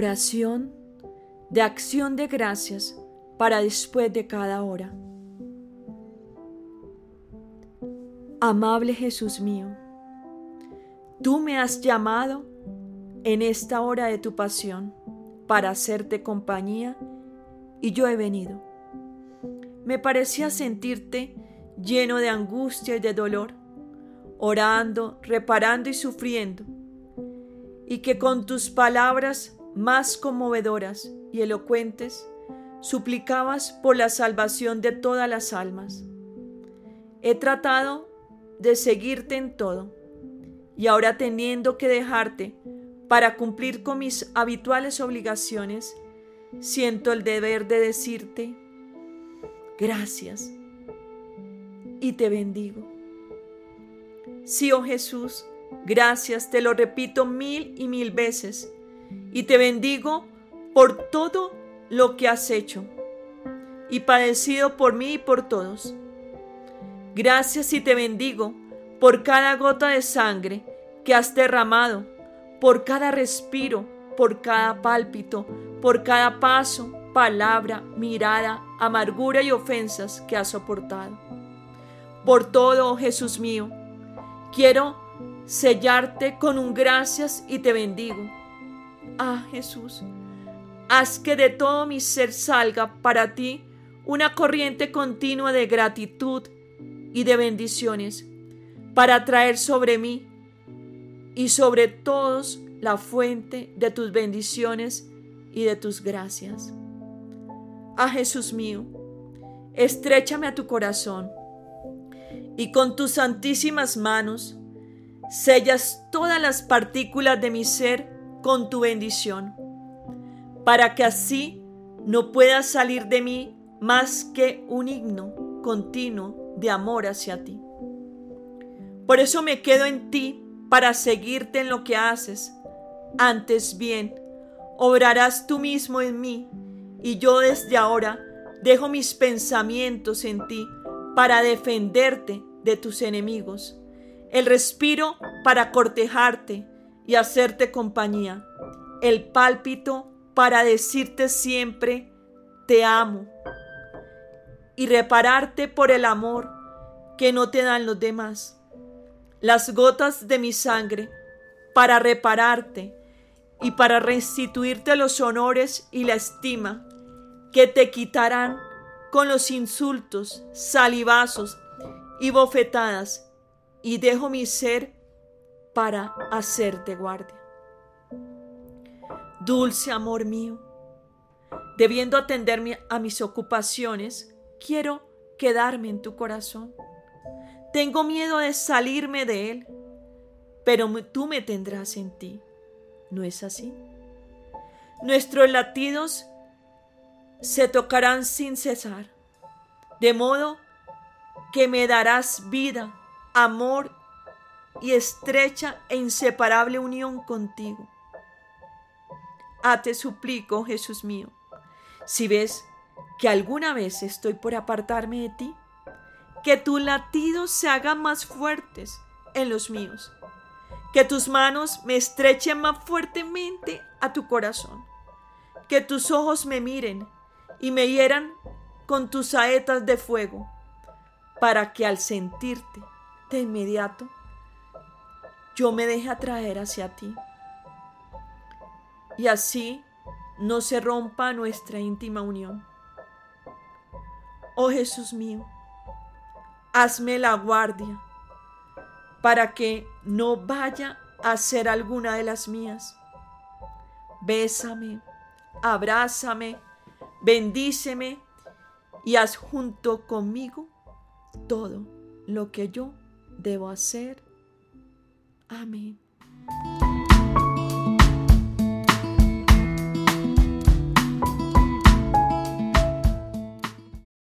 Oración de acción de gracias para después de cada hora. Amable Jesús mío, tú me has llamado en esta hora de tu pasión para hacerte compañía y yo he venido. Me parecía sentirte lleno de angustia y de dolor, orando, reparando y sufriendo, y que con tus palabras más conmovedoras y elocuentes suplicabas por la salvación de todas las almas. He tratado de seguirte en todo, y ahora teniendo que dejarte para cumplir con mis habituales obligaciones, siento el deber de decirte gracias y te bendigo. Sí, oh Jesús, gracias, te lo repito mil y mil veces, y te bendigo por todo lo que has hecho y padecido por mí y por todos. Gracias y te bendigo por cada gota de sangre que has derramado, por cada respiro, por cada pálpito, por cada paso, palabra, mirada, amargura y ofensas que has soportado. Por todo, oh Jesús mío, quiero sellarte con un gracias y te bendigo. Ah, Jesús, haz que de todo mi ser salga para ti una corriente continua de gratitud y de bendiciones, para traer sobre mí y sobre todos la fuente de tus bendiciones y de tus gracias. Ah Jesús mío, estrechame a tu corazón y con tus santísimas manos sellas todas las partículas de mi ser con tu bendición, para que así no pueda salir de mí más que un himno continuo de amor hacia ti. Por eso me quedo en ti para seguirte en lo que haces. Antes bien, obrarás tú mismo en mí, y yo desde ahora dejo mis pensamientos en ti para defenderte de tus enemigos, el respiro para cortejarte y hacerte compañía, el pálpito para decirte siempre te amo y repararte por el amor que no te dan los demás, las gotas de mi sangre para repararte y para restituirte los honores y la estima que te quitarán con los insultos, salivazos y bofetadas, y dejo mi ser para hacerte guardia. Dulce amor mío, debiendo atenderme a mis ocupaciones, quiero quedarme en tu corazón. Tengo miedo de salirme de él, pero tú me tendrás en ti. ¿No es así? Nuestros latidos se tocarán sin cesar, de modo que me darás vida, amor y estrecha e inseparable unión contigo. Ah, te suplico, Jesús mío, si ves que alguna vez estoy por apartarme de ti, que tus latidos se hagan más fuertes en los míos que tus manos me estrechen más fuertemente a tu corazón, que tus ojos me miren y me hieran con tus saetas de fuego, para que al sentirte de inmediato yo me deje atraer hacia ti. Y así no se rompa nuestra íntima unión. Oh Jesús mío, hazme la guardia para que no vaya a ser alguna de las mías. Bésame, abrázame, bendíceme y haz junto conmigo todo lo que yo debo hacer. Amén.